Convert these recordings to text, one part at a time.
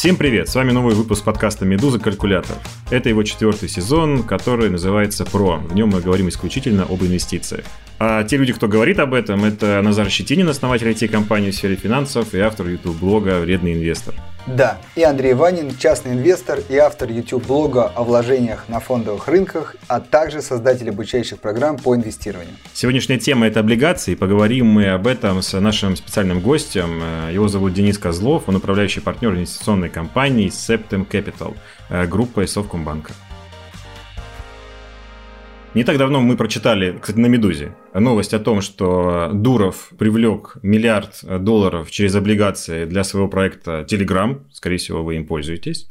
Всем привет! С вами новый выпуск подкаста «Медуза Калькулятор». Это его четвертый сезон, который называется «Про». В нем мы говорим исключительно об инвестициях. А те люди, кто говорит об этом, это Назар Щетинин, основатель IT-компании в сфере финансов и автор YouTube-блога «Вредный инвестор». Да, и Андрей Ванин, частный инвестор и автор YouTube-блога о вложениях на фондовых рынках, а также создатель обучающих программ по инвестированию. Сегодняшняя тема – это облигации. Поговорим мы об этом с нашим специальным гостем. Его зовут Денис Козлов, он управляющий партнер инвестиционной компании Septem Capital, э, группы Совкомбанка. Не так давно мы прочитали, кстати, на «Медузе», новость о том, что Дуров привлек миллиард долларов через облигации для своего проекта Telegram. Скорее всего, вы им пользуетесь.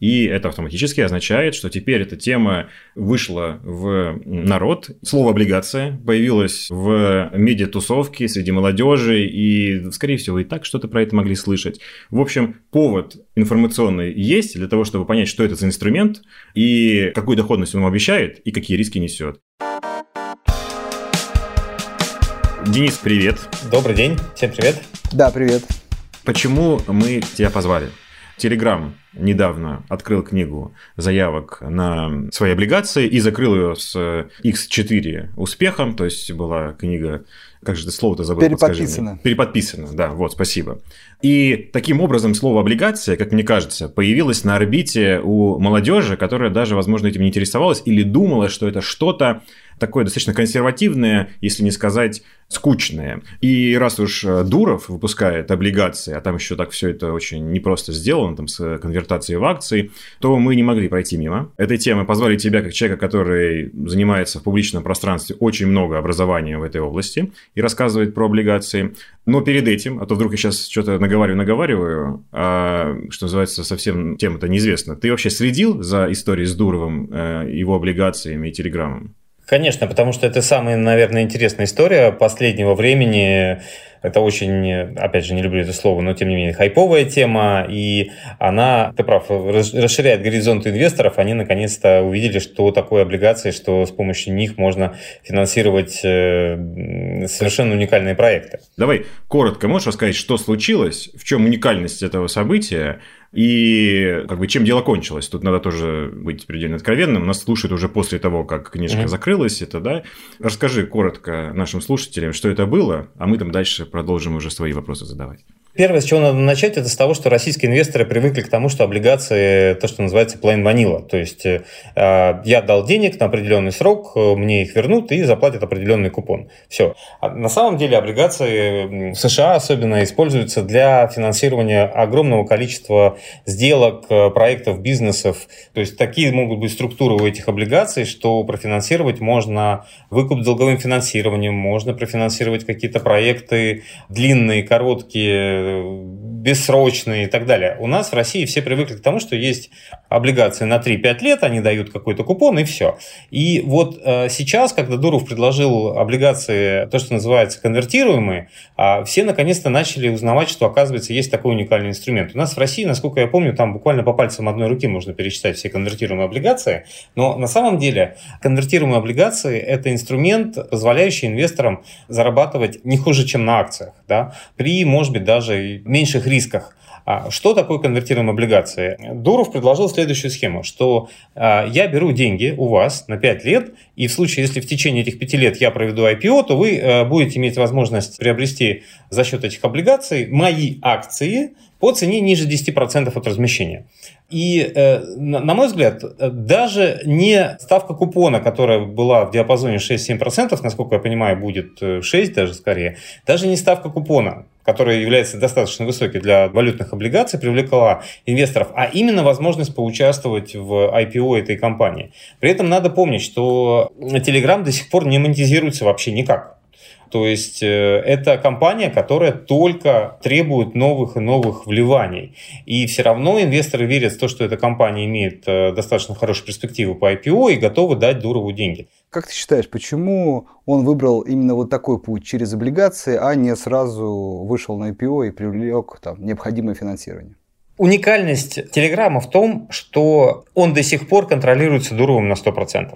И это автоматически означает, что теперь эта тема вышла в народ. Слово «облигация» появилось в медиатусовке среди молодежи, и, скорее всего, и так что-то про это могли слышать. В общем, повод информационный есть для того, чтобы понять, что это за инструмент, и какую доходность он обещает, и какие риски несет. Денис, привет. Добрый день, всем привет. Да, привет. Почему мы тебя позвали? Telegram недавно открыл книгу заявок на свои облигации и закрыл ее с X4 успехом, то есть была книга, как же это слово-то забыл? Переподписано. Переподписано, да, вот, спасибо. И таким образом слово облигация, как мне кажется, появилось на орбите у молодежи, которая даже, возможно, этим не интересовалась или думала, что это что-то такое достаточно консервативное, если не сказать скучное. И раз уж э, Дуров выпускает облигации, а там еще так все это очень непросто сделано, там с конвертацией в акции, то мы не могли пройти мимо этой темы. Позвали тебя, как человека, который занимается в публичном пространстве очень много образования в этой области и рассказывает про облигации. Но перед этим, а то вдруг я сейчас что-то наговариваю-наговариваю, а, что называется, совсем тема-то неизвестна. Ты вообще следил за историей с Дуровым, э, его облигациями и телеграммом? Конечно, потому что это самая, наверное, интересная история последнего времени. Это очень, опять же, не люблю это слово, но тем не менее хайповая тема, и она, ты прав, расширяет горизонт инвесторов. Они наконец-то увидели, что такое облигации, что с помощью них можно финансировать э, совершенно уникальные проекты. Давай коротко можешь рассказать, что случилось, в чем уникальность этого события, и как бы чем дело кончилось? Тут надо тоже быть предельно откровенным. Нас слушают уже после того, как книжка mm-hmm. закрылась, это да. Расскажи коротко нашим слушателям, что это было, а мы там дальше продолжим уже свои вопросы задавать. Первое, с чего надо начать, это с того, что российские инвесторы привыкли к тому, что облигации то, что называется plain vanilla. То есть э, я дал денег на определенный срок, мне их вернут и заплатят определенный купон. Все. А на самом деле облигации в США особенно используются для финансирования огромного количества сделок, э, проектов, бизнесов. То есть такие могут быть структуры у этих облигаций, что профинансировать можно выкуп долговым финансированием, можно профинансировать какие-то проекты длинные, короткие, que бессрочные и так далее. У нас в России все привыкли к тому, что есть облигации на 3-5 лет, они дают какой-то купон и все. И вот э, сейчас, когда Дуров предложил облигации, то, что называется конвертируемые, э, все наконец-то начали узнавать, что, оказывается, есть такой уникальный инструмент. У нас в России, насколько я помню, там буквально по пальцам одной руки можно пересчитать все конвертируемые облигации, но на самом деле конвертируемые облигации – это инструмент, позволяющий инвесторам зарабатывать не хуже, чем на акциях, да, при, может быть, даже меньших рисках. А что такое конвертируемые облигации? Дуров предложил следующую схему, что а, я беру деньги у вас на 5 лет, и в случае, если в течение этих 5 лет я проведу IPO, то вы а, будете иметь возможность приобрести за счет этих облигаций мои акции по цене ниже 10% от размещения. И, э, на мой взгляд, даже не ставка купона, которая была в диапазоне 6-7%, насколько я понимаю, будет 6 э, даже скорее, даже не ставка купона, которая является достаточно высокой для валютных облигаций, привлекла инвесторов, а именно возможность поучаствовать в IPO этой компании. При этом надо помнить, что Telegram до сих пор не монетизируется вообще никак. То есть э, это компания, которая только требует новых и новых вливаний. И все равно инвесторы верят в то, что эта компания имеет э, достаточно хорошие перспективы по IPO и готовы дать Дурову деньги. Как ты считаешь, почему он выбрал именно вот такой путь через облигации, а не сразу вышел на IPO и привлек там, необходимое финансирование? Уникальность Телеграма в том, что он до сих пор контролируется Дуровым на 100%.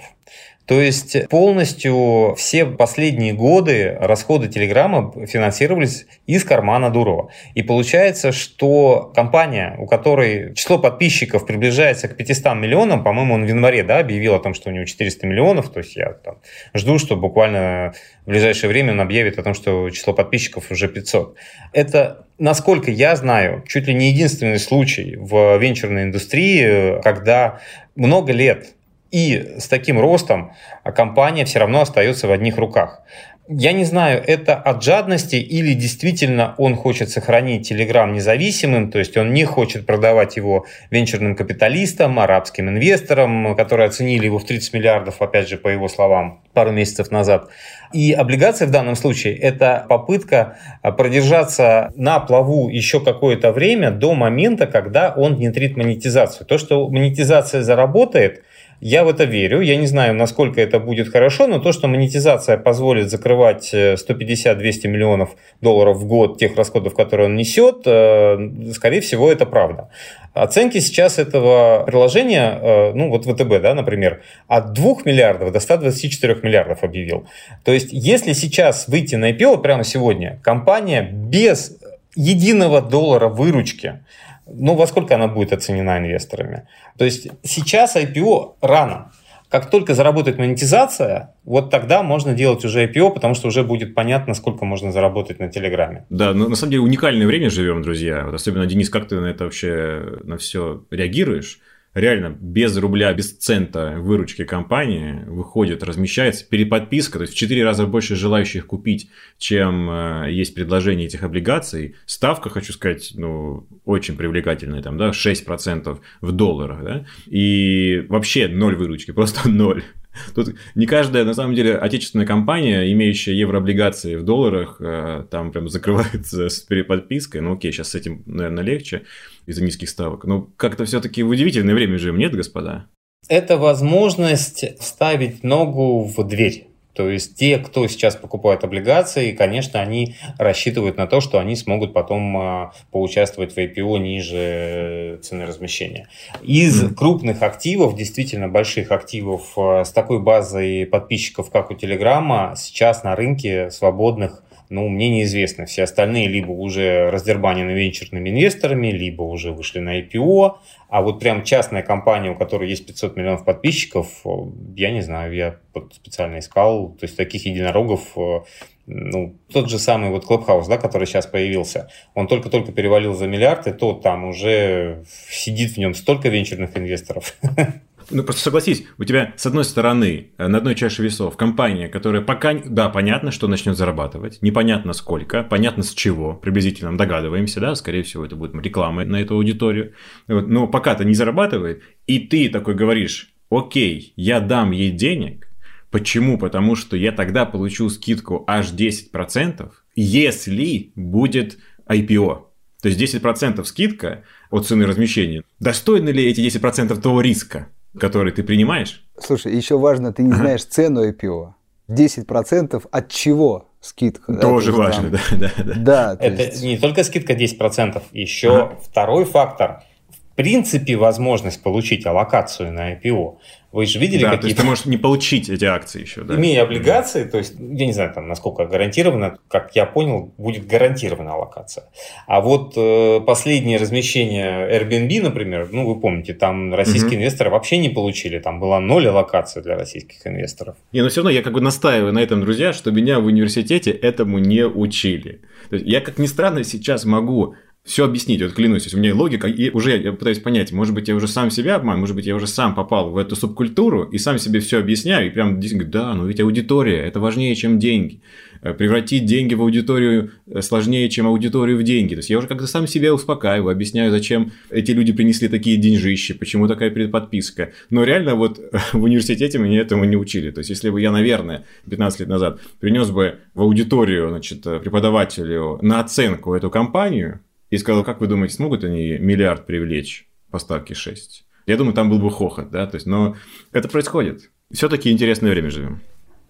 То есть полностью все последние годы расходы Телеграма финансировались из кармана Дурова. И получается, что компания, у которой число подписчиков приближается к 500 миллионам, по-моему, он в январе да, объявил о том, что у него 400 миллионов, то есть я там, жду, что буквально в ближайшее время он объявит о том, что число подписчиков уже 500. Это, насколько я знаю, чуть ли не единственный случай в венчурной индустрии, когда много лет и с таким ростом компания все равно остается в одних руках. Я не знаю, это от жадности или действительно он хочет сохранить Telegram независимым, то есть он не хочет продавать его венчурным капиталистам, арабским инвесторам, которые оценили его в 30 миллиардов, опять же, по его словам, пару месяцев назад. И облигации в данном случае – это попытка продержаться на плаву еще какое-то время до момента, когда он внедрит монетизацию. То, что монетизация заработает – я в это верю. Я не знаю, насколько это будет хорошо, но то, что монетизация позволит закрывать 150-200 э, миллионов долларов в год тех расходов, которые он несет, э, скорее всего, это правда. Оценки сейчас этого приложения, э, ну вот ВТБ, да, например, от 2 миллиардов до 124 миллиардов объявил. То есть, если сейчас выйти на IPO прямо сегодня, компания без единого доллара выручки ну, во сколько она будет оценена инвесторами? То есть сейчас IPO рано. Как только заработает монетизация, вот тогда можно делать уже IPO, потому что уже будет понятно, сколько можно заработать на Телеграме. Да, но на самом деле уникальное время живем, друзья. Вот особенно, Денис, как ты на это вообще на все реагируешь? Реально без рубля, без цента выручки компании выходит, размещается переподписка, то есть в 4 раза больше желающих купить, чем э, есть предложение этих облигаций. Ставка, хочу сказать, ну, очень привлекательная, там, да, 6% в долларах, да, и вообще ноль выручки, просто ноль. Тут не каждая, на самом деле, отечественная компания, имеющая еврооблигации в долларах, э, там прям закрывается с переподпиской. Ну окей, сейчас с этим, наверное, легче из-за низких ставок. Но как-то все-таки в удивительное время живем, нет, господа? Это возможность вставить ногу в дверь. То есть те, кто сейчас покупает облигации, конечно, они рассчитывают на то, что они смогут потом а, поучаствовать в IPO ниже цены размещения. Из mm. крупных активов, действительно больших активов а, с такой базой подписчиков, как у Телеграма, сейчас на рынке свободных ну, мне неизвестно. Все остальные либо уже раздербанены венчурными инвесторами, либо уже вышли на IPO. А вот прям частная компания, у которой есть 500 миллионов подписчиков, э, я не знаю, я специально искал. То есть таких единорогов, э, ну, тот же самый вот Clubhouse, да, который сейчас появился, он только-только перевалил за миллиард, и то там уже сидит в нем столько венчурных инвесторов. Ну, просто согласись, у тебя, с одной стороны, э, на одной чаше весов компания, которая пока, да, понятно, что начнет зарабатывать, непонятно сколько, понятно с чего, приблизительно догадываемся, да, скорее всего, это будет реклама на эту аудиторию, вот, но пока-то не зарабатывает, и ты такой говоришь, окей, я дам ей денег, почему? Потому что я тогда получу скидку аж 10%, если будет IPO. То есть 10% скидка от цены размещения. Достойны ли эти 10% того риска? Который ты принимаешь? Слушай, еще важно, ты не ага. знаешь цену IPO. 10% от чего скидка? Тоже да, важно, там... да, да, да. да Это есть... не только скидка 10%, еще ага. второй фактор – принципе возможность получить аллокацию на IPO. Вы же видели да, какие-то... то есть ты можешь не получить эти акции еще, да? Имея облигации, то есть, я не знаю, там, насколько гарантированно, как я понял, будет гарантирована аллокация. А вот э, последнее размещение Airbnb, например, ну, вы помните, там российские угу. инвесторы вообще не получили, там была ноль аллокации для российских инвесторов. Не, но все равно я как бы настаиваю на этом, друзья, что меня в университете этому не учили. То есть я, как ни странно, сейчас могу все объяснить, вот клянусь, у меня логика, и уже я пытаюсь понять, может быть, я уже сам себя обманываю, может быть, я уже сам попал в эту субкультуру и сам себе все объясняю, и прям действительно, да, ну ведь аудитория, это важнее, чем деньги. Э, превратить деньги в аудиторию э, сложнее, чем аудиторию в деньги. То есть я уже как-то сам себя успокаиваю, объясняю, зачем эти люди принесли такие деньжищи, почему такая предподписка. Но реально вот в университете меня этому не учили. То есть если бы я, наверное, 15 лет назад принес бы в аудиторию, значит, э, преподавателю на оценку эту компанию, и сказал, как вы думаете, смогут они миллиард привлечь по ставке 6? Я думаю, там был бы хохот, да, то есть, но это происходит. Все-таки интересное время живем.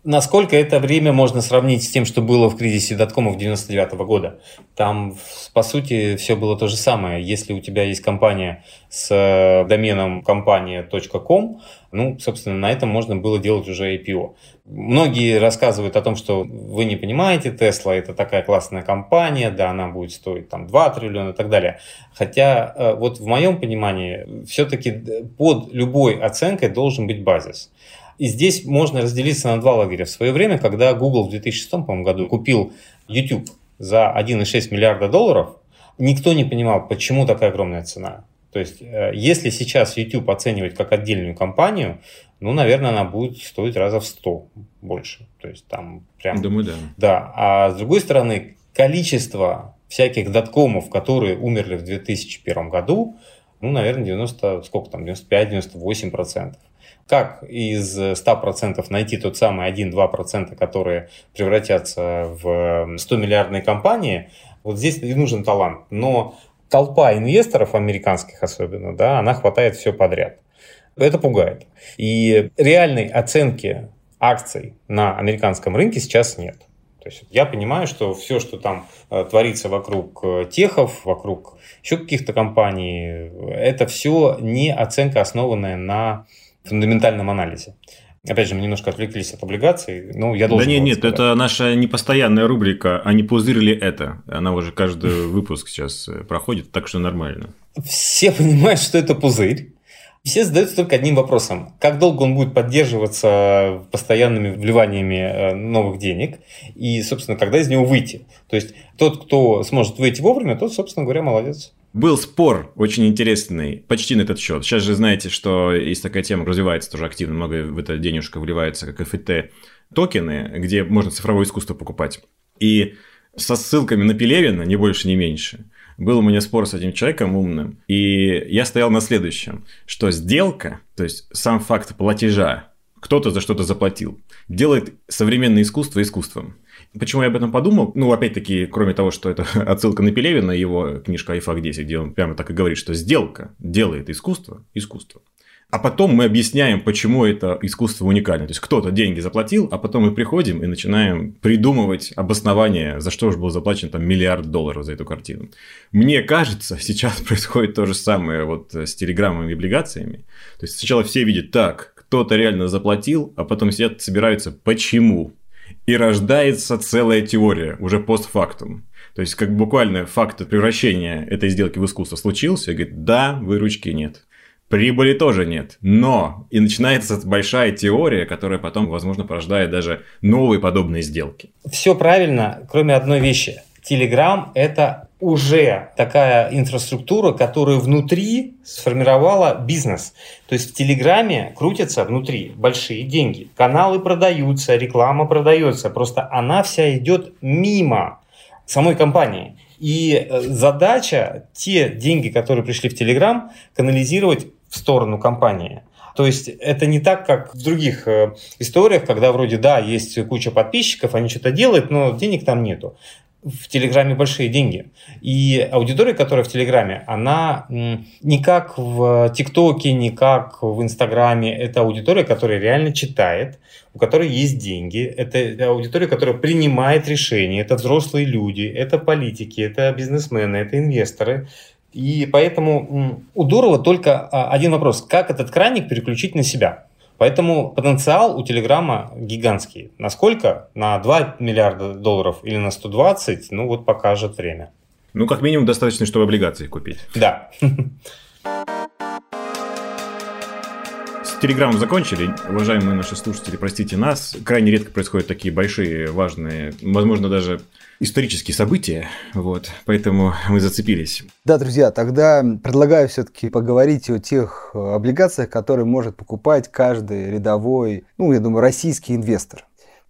Насколько это время можно сравнить с тем, что было в кризисе доткомов 99 -го года? Там, по сути, все было то же самое. Если у тебя есть компания с э, доменом компания.com, ну, собственно, на этом можно было делать уже IPO. Многие рассказывают о том, что вы не понимаете, Tesla это такая классная компания, да, она будет стоить там 2 триллиона и так далее. Хотя э, вот в моем понимании все-таки под любой оценкой должен быть базис. И здесь можно разделиться на два лагеря. В свое время, когда Google в 2006 году купил YouTube за 1,6 миллиарда долларов, никто не понимал, почему такая огромная цена. То есть, э, если сейчас YouTube оценивать как отдельную компанию, ну, наверное, она будет стоить раза в 100 больше. То есть, там прям... Думаю, да. Да. А с другой стороны, количество всяких доткомов, которые умерли в 2001 году, ну, наверное, 90, сколько там, 95-98 процентов. Как из 100% найти тот самый 1-2%, которые превратятся в 100-миллиардные компании, вот здесь и нужен талант. Но толпа инвесторов, американских особенно, да, она хватает все подряд. Это пугает. И реальной оценки акций на американском рынке сейчас нет. То есть я понимаю, что все, что там э, творится вокруг э, техов, вокруг еще каких-то компаний, это все не оценка, основанная на фундаментальном анализе. Опять же, мы немножко отвлеклись от облигаций. Ну, я должен да нет, нет, сказать. это наша непостоянная рубрика, а не пузырь ли это? Она уже каждый выпуск сейчас э, проходит, так что нормально. Все понимают, что это пузырь. Все задаются только одним вопросом. Как долго он будет поддерживаться постоянными вливаниями э, новых денег? И, собственно, когда из него выйти? То есть, тот, кто сможет выйти вовремя, тот, собственно говоря, молодец. Был спор очень интересный, почти на этот счет. Сейчас же знаете, что есть такая тема, развивается тоже активно, много в это денежка вливается, как FT токены, где можно цифровое искусство покупать. И со ссылками на Пелевина, ни больше, ни меньше, был у меня спор с этим человеком умным, и я стоял на следующем, что сделка, то есть сам факт платежа, кто-то за что-то заплатил, делает современное искусство искусством. Почему я об этом подумал? Ну, опять-таки, кроме того, что это отсылка на Пелевина, его книжка «Айфак 10», где он прямо так и говорит, что сделка делает искусство искусство. А потом мы объясняем, почему это искусство уникально. То есть кто-то деньги заплатил, а потом мы приходим и начинаем придумывать обоснование, за что же был заплачен там миллиард долларов за эту картину. Мне кажется, сейчас происходит то же самое вот с телеграммами и облигациями. То есть сначала все видят так, кто-то реально заплатил, а потом сидят, собираются, почему? И рождается целая теория уже постфактум. То есть, как буквально факт превращения этой сделки в искусство случился, и говорит, да, выручки нет. Прибыли тоже нет. Но и начинается большая теория, которая потом, возможно, порождает даже новые подобные сделки. Все правильно, кроме одной вещи. Telegram – это уже такая инфраструктура, которая внутри сформировала бизнес. То есть в Телеграме крутятся внутри большие деньги. Каналы продаются, реклама продается. Просто она вся идет мимо самой компании. И э, задача те деньги, которые пришли в Телеграм, канализировать в сторону компании. То есть это не так, как в других э, историях, когда вроде, да, есть куча подписчиков, они что-то делают, но денег там нету в Телеграме большие деньги. И аудитория, которая в Телеграме, она не как в ТикТоке, не как в Инстаграме. Это аудитория, которая реально читает, у которой есть деньги. Это аудитория, которая принимает решения. Это взрослые люди, это политики, это бизнесмены, это инвесторы. И поэтому у Дурова только а, один вопрос. Как этот краник переключить на себя? Поэтому потенциал у Телеграма гигантский. Насколько? На 2 миллиарда долларов или на 120? Ну вот покажет время. Ну, как минимум, достаточно, чтобы облигации купить. Да. Телеграмом закончили. Уважаемые наши слушатели, простите нас. Крайне редко происходят такие большие, важные, возможно, даже исторические события, вот, поэтому мы зацепились. Да, друзья, тогда предлагаю все-таки поговорить о тех э, облигациях, которые может покупать каждый рядовой, ну, я думаю, российский инвестор.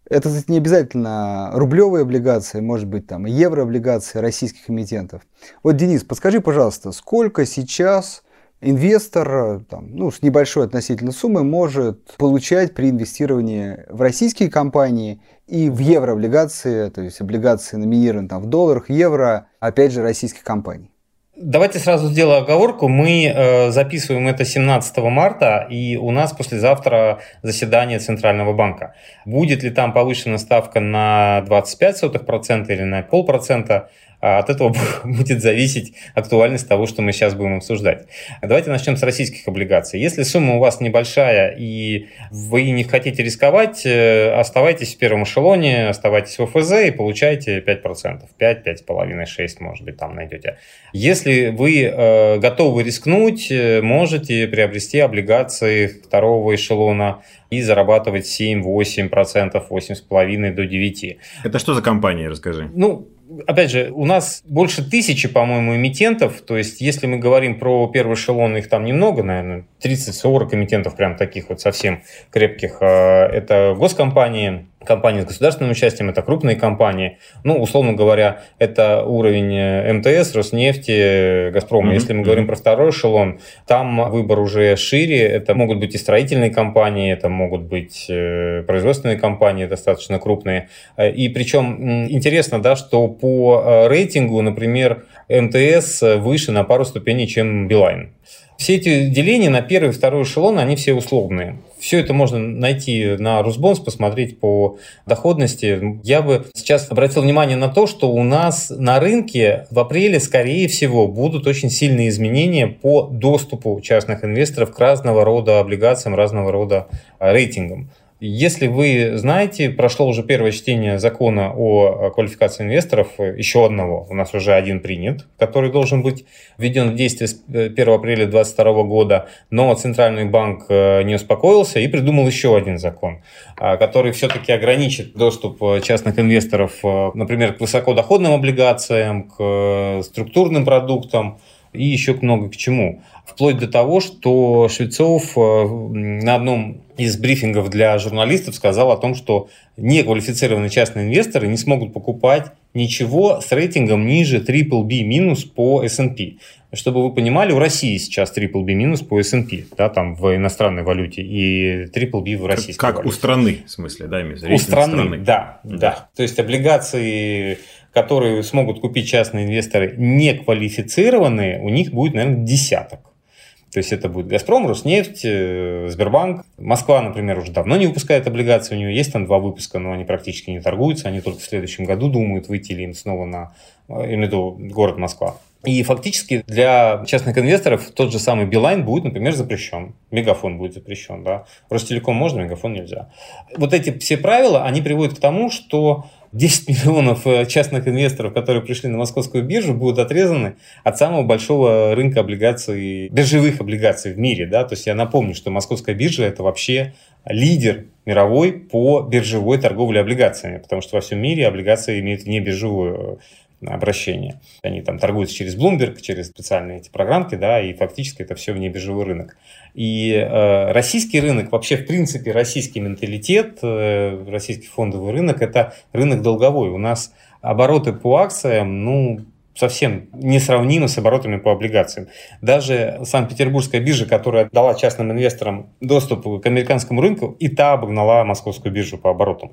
Это, кстати, не обязательно рублевые облигации, может быть, там еврооблигации российских эмитентов. Вот, Денис, подскажи, пожалуйста, сколько сейчас инвестор там, ну, с небольшой относительно суммы может получать при инвестировании в российские компании и в еврооблигации, то есть облигации номинированы там, в долларах, евро, опять же, российских компаний. Давайте сразу сделаю оговорку. Мы э, записываем это 17 марта, и у нас послезавтра заседание Центрального банка. Будет ли там повышена ставка на 25% или на полпроцента, а от этого будет зависеть актуальность того, что мы сейчас будем обсуждать. Давайте начнем с российских облигаций. Если сумма у вас небольшая и вы не хотите рисковать, э, оставайтесь в первом эшелоне, оставайтесь в ОФЗ и получайте 5%. 5, 5,5, 6, может быть, там найдете. Если вы э, готовы рискнуть, э, можете приобрести облигации второго эшелона и зарабатывать 7, 8%, 8,5 до 9. Это что за компания, расскажи? Ну, опять же, у нас больше тысячи, по-моему, эмитентов. То есть, если мы говорим про первый эшелон, их там немного, наверное, 30-40 эмитентов, прям таких вот совсем крепких. А, это госкомпании, компании с государственным участием, это крупные компании. Ну, условно говоря, это уровень э, МТС, Роснефти, Газпрома. Mm-hmm. Если мы говорим про второй эшелон, там выбор уже шире. Это могут быть и строительные компании, это могут быть э, производственные компании достаточно крупные. Э, и причем интересно, да, что по рейтингу, например, МТС выше на пару ступеней, чем Билайн. Все эти деления на первый и второй эшелон, они все условные. Все это можно найти на Русбонс, посмотреть по доходности. Я бы сейчас обратил внимание на то, что у нас на рынке в апреле, скорее всего, будут очень сильные изменения по доступу частных инвесторов к разного рода облигациям, разного рода рейтингам. Если вы знаете, прошло уже первое чтение закона о квалификации инвесторов, еще одного, у нас уже один принят, который должен быть введен в действие с 1 э, апреля 2022 года, но Центральный банк э, не успокоился и придумал еще один закон, а, который все-таки ограничит доступ э, частных инвесторов, например, к высокодоходным облигациям, к структурным продуктам, и еще много к чему. Вплоть до того, что Швецов на одном из брифингов для журналистов сказал о том, что неквалифицированные частные инвесторы не смогут покупать ничего с рейтингом ниже BBB минус по S&P. Чтобы вы понимали, у России сейчас BBB минус по S&P, да, там в иностранной валюте, и BBB в российской Как валюте. у страны, в смысле, да, У страны, страны, да, да, да. То есть облигации, которые смогут купить частные инвесторы неквалифицированные, у них будет, наверное, десяток. То есть это будет «Газпром», «Роснефть», э, «Сбербанк». Москва, например, уже давно не выпускает облигации. У нее есть там два выпуска, но они практически не торгуются. Они только в следующем году думают, выйти ли им снова на, э, имею в виду, город Москва. И фактически для частных инвесторов тот же самый Билайн будет, например, запрещен. Мегафон будет запрещен, да. Ростелеком можно, Мегафон нельзя. Вот эти все правила, они приводят к тому, что 10 миллионов э, частных инвесторов, которые пришли на московскую биржу, будут отрезаны от самого большого рынка облигаций, биржевых облигаций в мире. Да? То есть я напомню, что московская биржа это вообще лидер мировой по биржевой торговле облигациями, потому что во всем мире облигации имеют не биржевую обращения. Они там торгуются через Bloomberg, через специальные эти программки, да, и фактически это все вне биржевой рынок. И э, российский рынок, вообще в принципе российский менталитет, э, российский фондовый рынок, это рынок долговой. У нас обороты по акциям, ну, совсем несравнимы с оборотами по облигациям. Даже Санкт-Петербургская биржа, которая дала частным инвесторам доступ к американскому рынку, и та обогнала московскую биржу по оборотам.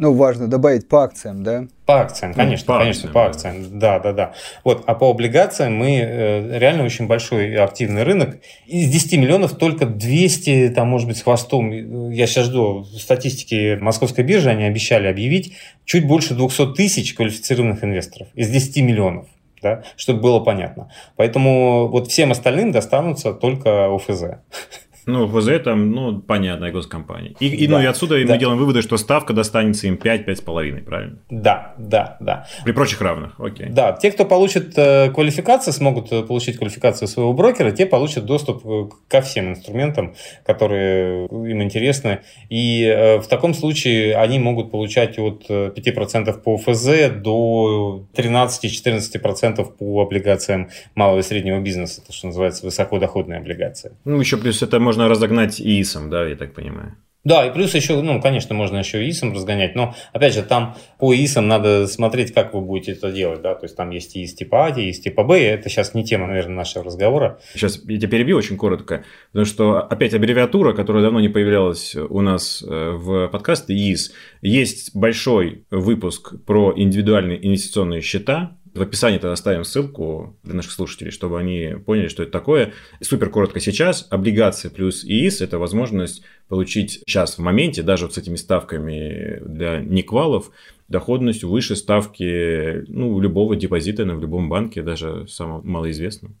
Ну, важно добавить по акциям, да? По акциям, конечно, ну, по конечно, акциям, по акциям. Да, да, да. Вот, а по облигациям мы э, реально очень большой активный рынок. Из 10 миллионов только 200, там, может быть, с хвостом. Я сейчас жду статистики Московской биржи, они обещали объявить чуть больше 200 тысяч квалифицированных инвесторов из 10 миллионов. Да, чтобы было понятно. Поэтому вот всем остальным достанутся только ОФЗ. Ну, ВЗ там, ну, понятная госкомпания. И, и, да, ну, и отсюда да. мы делаем выводы, что ставка достанется им 5-5,5, правильно? Да, да, да. При прочих равных, окей. Да, те, кто получит э, квалификацию, смогут э, получить квалификацию своего брокера, те получат доступ э, ко всем инструментам, которые им интересны. И э, в таком случае они могут получать от 5% по ФЗ до 13-14% по облигациям малого и среднего бизнеса, то, что называется высокодоходные облигации. Ну, еще плюс это можно разогнать ИИСом, да, я так понимаю? Да, и плюс еще, ну, конечно, можно еще ИИСом разгонять, но, опять же, там по ИИСам надо смотреть, как вы будете это делать, да, то есть там есть ИИС типа А, ИИС типа Б, это сейчас не тема, наверное, нашего разговора. Сейчас я тебя перебью очень коротко, потому что опять аббревиатура, которая давно не появлялась у нас э, в подкасте, ИИС. Есть большой выпуск про индивидуальные инвестиционные счета, В описании тогда оставим ссылку для наших слушателей, чтобы они поняли, что это такое. Супер коротко сейчас. Облигации плюс ИИС – это возможность получить сейчас в моменте, даже вот с этими ставками для неквалов, доходность выше ставки ну, любого депозита в любом банке, даже самого малоизвестного.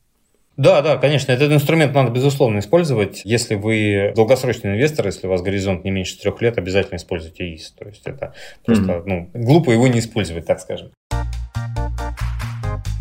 Да, да, конечно, этот инструмент надо, безусловно, использовать. Если вы долгосрочный инвестор, если у вас горизонт не меньше трех лет, обязательно используйте ИИС. То есть это просто mm-hmm. ну, глупо его не использовать, так скажем.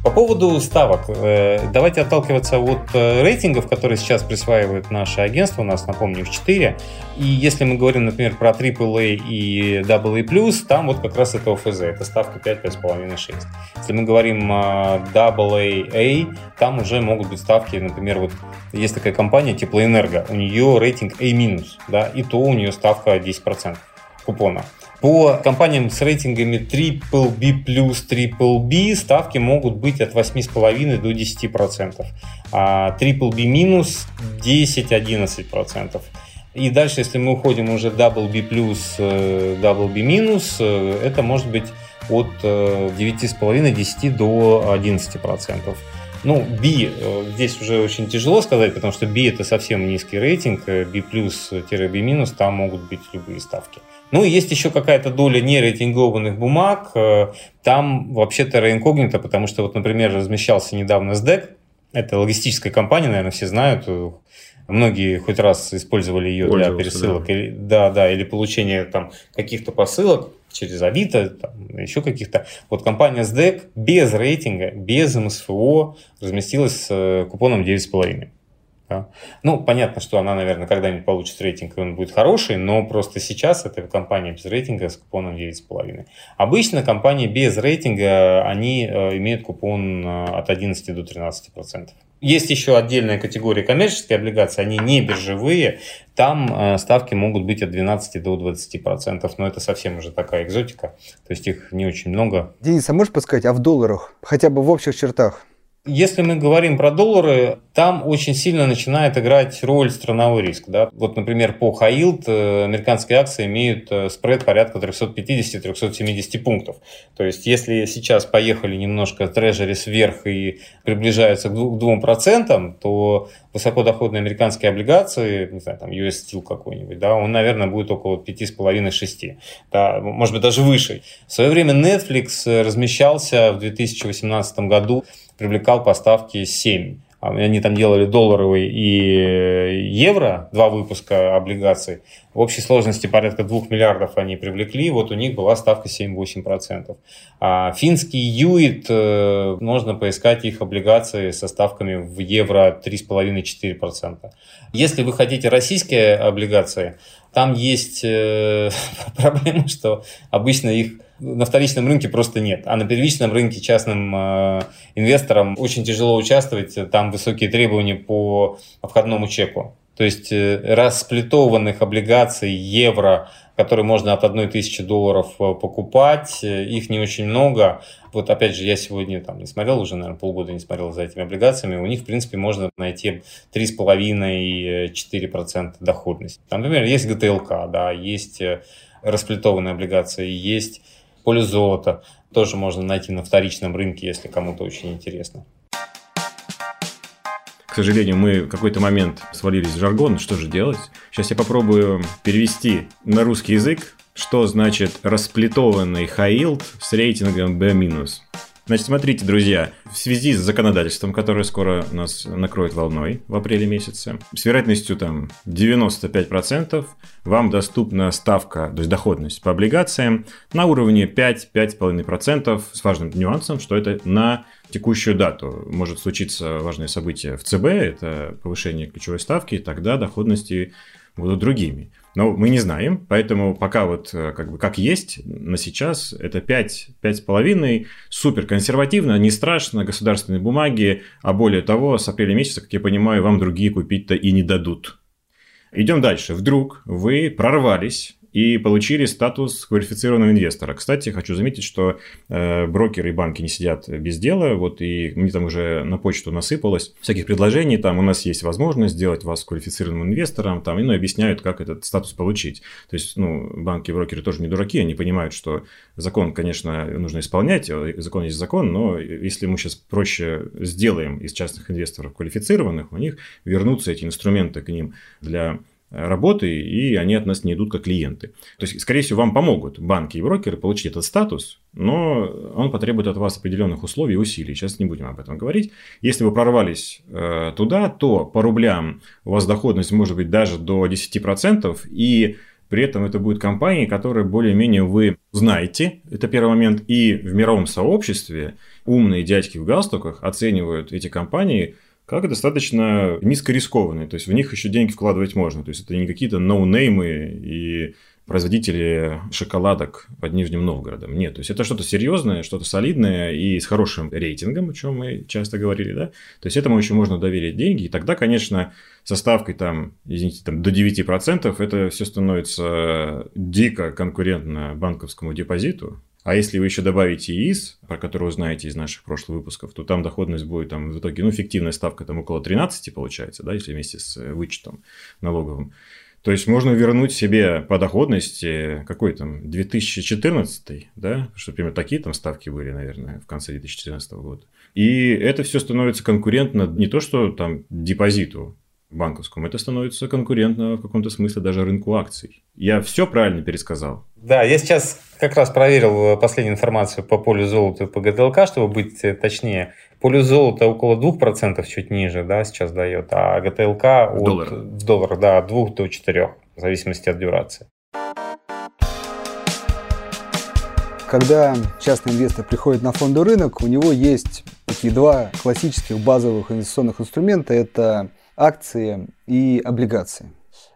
По поводу ставок, э, давайте отталкиваться от э, рейтингов, которые сейчас присваивает наше агентство, у нас, напомню, их 4. И если мы говорим, например, про AAA и AA+, там вот как раз это ОФЗ, это ставка 5, 5,5, 6. Если мы говорим AA, там уже могут быть ставки, например, вот есть такая компания Теплоэнерго, у нее рейтинг A-, да, и то у нее ставка 10% купона. По компаниям с рейтингами Triple B+, Triple B ставки могут быть от 8,5 до 10%, а Triple B- 10-11%. И дальше, если мы уходим уже Double B+, э, B-, э, это может быть от 9,5-10 э, до 11%. Ну, B здесь уже очень тяжело сказать, потому что B это совсем низкий рейтинг, B+-B- там могут быть любые ставки. Ну и есть еще какая-то доля нерейтингованных бумаг. Э, там вообще-то реинкогнито, потому что, вот, например, размещался недавно SDEC. Это логистическая компания, наверное, все знают. Многие хоть раз использовали ее для пересылок. Да. Или, да, да, или получения там, каких-то посылок через Авито, там, еще каких-то. Вот компания SDEC без рейтинга, без МСФО разместилась с э, купоном 9,5. Да. Ну, понятно, что она, наверное, когда-нибудь получит рейтинг, и он будет хороший, но просто сейчас это компания без рейтинга с купоном 9,5. Обычно компании без рейтинга, они э, имеют купон э, от 11 до 13 процентов. Есть еще отдельная категория коммерческие облигации, они не биржевые, там э, ставки могут быть от 12 до 20 процентов, но это совсем уже такая экзотика, то есть их не очень много. Денис, а можешь подсказать, а в долларах, хотя бы в общих чертах? Если мы говорим про доллары, там очень сильно начинает играть роль страновой риск. Да? Вот, например, по yield э, американские акции имеют э, спред порядка 350-370 пунктов. То есть, если сейчас поехали немножко трежерис вверх и приближаются к 2%, то высокодоходные американские облигации, не знаю, там US Steel какой-нибудь, да, он, наверное, будет около 5,5-6, да, может быть, даже выше. В свое время Netflix размещался в 2018 году привлекал поставки 7. А, они там делали долларовый и евро, два выпуска облигаций. В общей сложности порядка 2 миллиардов они привлекли. Вот у них была ставка 7-8%. А финский ЮИТ, э, можно поискать их облигации со ставками в евро 3,5-4%. Если вы хотите российские облигации, там есть э, проблема, что обычно их на вторичном рынке просто нет. А на первичном рынке частным э, инвесторам очень тяжело участвовать. Там высокие требования по входному чеку. То есть э, расплетованных облигаций евро, которые можно от 1 тысячи долларов э, покупать, э, их не очень много. Вот опять же, я сегодня там не смотрел, уже, наверное, полгода не смотрел за этими облигациями. У них, в принципе, можно найти 3,5-4% доходность. Там, например, есть ГТЛК, да, есть расплетованные облигации, есть поле золота. Тоже можно найти на вторичном рынке, если кому-то очень интересно. Сожалению, мы в какой-то момент свалились в жаргон. Что же делать? Сейчас я попробую перевести на русский язык, что значит расплетованный high с рейтингом B-. Значит, смотрите, друзья, в связи с законодательством, которое скоро нас накроет волной в апреле месяце, с вероятностью там 95% вам доступна ставка, то есть доходность по облигациям на уровне 5-5,5% с важным нюансом, что это на текущую дату. Может случиться важное событие в ЦБ, это повышение ключевой ставки, и тогда доходности будут другими. Но мы не знаем, поэтому пока вот э, как бы как есть на сейчас, это 5, 5,5, супер консервативно, не страшно, государственные бумаги, а более того, с апреля месяца, как я понимаю, вам другие купить-то и не дадут. Идем дальше. Вдруг вы прорвались и получили статус квалифицированного инвестора. Кстати, хочу заметить, что э, брокеры и банки не сидят без дела, вот и мне там уже на почту насыпалось всяких предложений, там у нас есть возможность сделать вас квалифицированным инвестором, там, и ну, объясняют, как этот статус получить. То есть, ну, банки и брокеры тоже не дураки, они понимают, что закон, конечно, нужно исполнять, э, закон есть закон, но если мы сейчас проще сделаем из частных инвесторов квалифицированных, у них вернутся эти инструменты к ним для работы, и они от нас не идут как клиенты. То есть, скорее всего, вам помогут банки и брокеры получить этот статус, но он потребует от вас определенных условий и усилий. Сейчас не будем об этом говорить. Если вы прорвались э, туда, то по рублям у вас доходность может быть даже до 10%, и при этом это будет компании, которые более-менее вы знаете, это первый момент, и в мировом сообществе умные дядьки в галстуках оценивают эти компании – как достаточно низкорискованные. То есть в них еще деньги вкладывать можно. То есть это не какие-то ноунеймы и производители шоколадок под Нижним Новгородом. Нет, то есть это что-то серьезное, что-то солидное и с хорошим рейтингом, о чем мы часто говорили, да. То есть этому еще можно доверить деньги, и тогда, конечно, со ставкой там, извините, там до 9% это все становится дико конкурентно банковскому депозиту, а если вы еще добавите ИИС, про который вы знаете из наших прошлых выпусков, то там доходность будет там, в итоге, ну, фиктивная ставка там около 13 получается, да, если вместе с э, вычетом налоговым. То есть можно вернуть себе по доходности какой там 2014, да, что примерно такие там ставки были, наверное, в конце 2014 года. И это все становится конкурентно не то, что там депозиту банковскому, это становится конкурентно в каком-то смысле даже рынку акций. Я все правильно пересказал. Да, я сейчас как раз проверил последнюю информацию по полю золота и по ГТЛК, чтобы быть э, точнее. Полю золота около 2%, чуть ниже, да, сейчас дает, а ГТЛК от, доллар. в долларах, да, от 2 до 4, в зависимости от дюрации. Когда частный инвестор приходит на фондовый рынок, у него есть такие два классических базовых инвестиционных инструмента. Это акции и облигации.